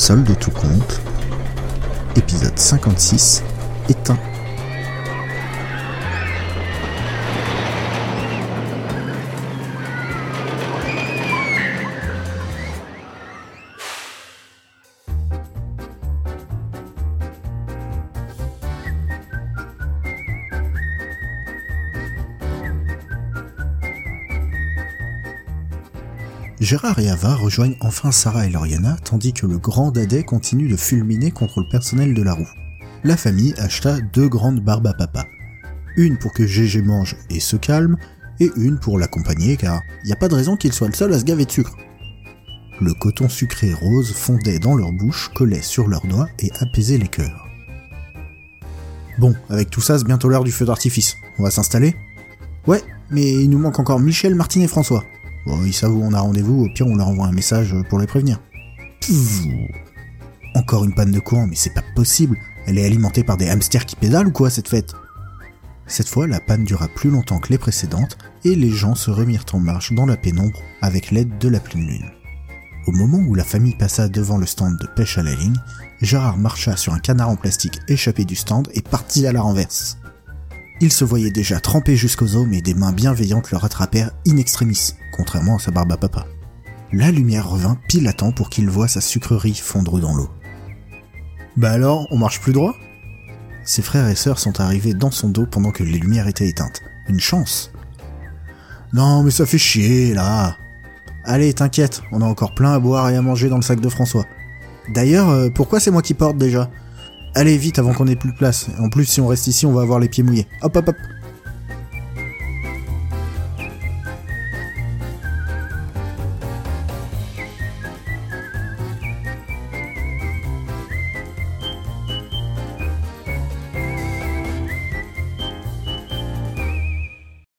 Solde tout compte, épisode 56, éteint. Gérard et Ava rejoignent enfin Sarah et Lauriana, tandis que le grand Dadais continue de fulminer contre le personnel de la roue. La famille acheta deux grandes barbes à papa. Une pour que Gégé mange et se calme, et une pour l'accompagner car y a pas de raison qu'il soit le seul à se gaver de sucre. Le coton sucré rose fondait dans leur bouche, collait sur leurs doigts et apaisait les cœurs. Bon, avec tout ça, c'est bientôt l'heure du feu d'artifice. On va s'installer? Ouais, mais il nous manque encore Michel, Martine et François. Bon, ils savent on a rendez-vous, au pire on leur envoie un message pour les prévenir. Encore une panne de courant, mais c'est pas possible. Elle est alimentée par des hamsters qui pédalent ou quoi cette fête? Cette fois, la panne dura plus longtemps que les précédentes et les gens se remirent en marche dans la pénombre avec l'aide de la pleine lune. Au moment où la famille passa devant le stand de pêche à la ligne, Gérard marcha sur un canard en plastique échappé du stand et partit à la renverse. Il se voyait déjà trempé jusqu'aux os, mais des mains bienveillantes le rattrapèrent in extremis, contrairement à sa barbe à papa. La lumière revint pile à temps pour qu'il voie sa sucrerie fondre dans l'eau. Bah alors, on marche plus droit? Ses frères et sœurs sont arrivés dans son dos pendant que les lumières étaient éteintes. Une chance Non, mais ça fait chier, là Allez, t'inquiète, on a encore plein à boire et à manger dans le sac de François. D'ailleurs, euh, pourquoi c'est moi qui porte déjà? Allez vite avant qu'on ait plus de place. En plus, si on reste ici, on va avoir les pieds mouillés. Hop hop hop